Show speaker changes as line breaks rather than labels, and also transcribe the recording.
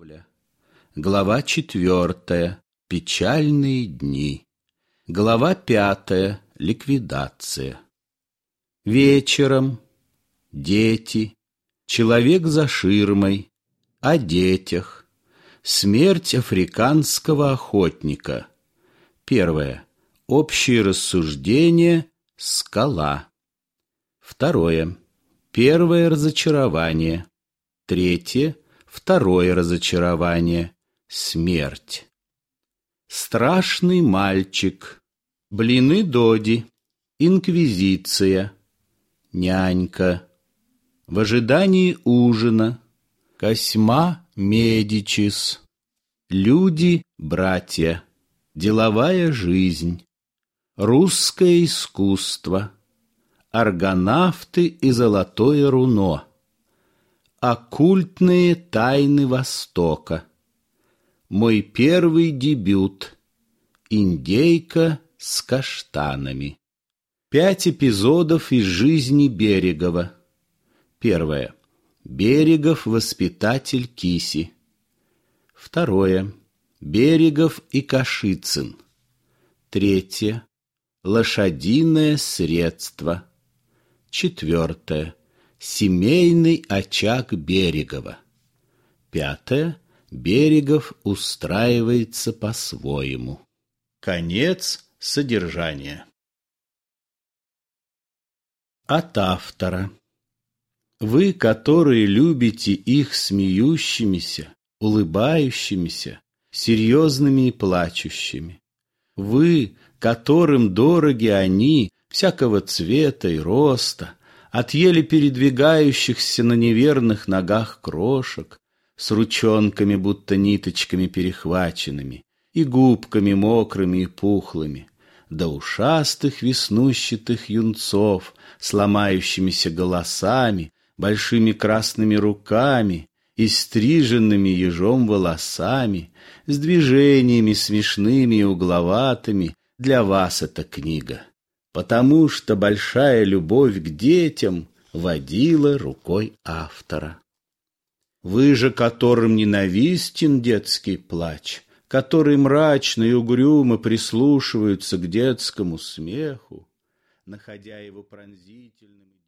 Торговля. Глава четвертая. Печальные дни. Глава пятая. Ликвидация. Вечером. Дети. Человек за ширмой. О детях. Смерть африканского охотника. Первое. Общие рассуждения. Скала. Второе. Первое разочарование. Третье. Второе разочарование. Смерть. Страшный мальчик. Блины Доди. Инквизиция. Нянька. В ожидании ужина. Косьма Медичис. Люди-братья. Деловая жизнь. Русское искусство. Аргонавты и золотое руно. Оккультные тайны Востока. Мой первый дебют. Индейка с каштанами. Пять эпизодов из жизни Берегова. Первое. Берегов воспитатель Киси. Второе. Берегов и Кашицын. Третье. Лошадиное средство. Четвертое. Семейный очаг Берегова. Пятое. Берегов устраивается по-своему. Конец содержания. От автора. Вы, которые любите их смеющимися, улыбающимися, серьезными и плачущими. Вы, которым дороги они, всякого цвета и роста, от еле передвигающихся на неверных ногах крошек, с ручонками, будто ниточками перехваченными, и губками мокрыми и пухлыми, до ушастых веснущатых юнцов с ломающимися голосами, большими красными руками и стриженными ежом волосами, с движениями смешными и угловатыми, для вас эта книга потому что большая любовь к детям водила рукой автора. Вы же, которым ненавистен детский плач, который мрачно и угрюмо прислушиваются к детскому смеху, находя его пронзительным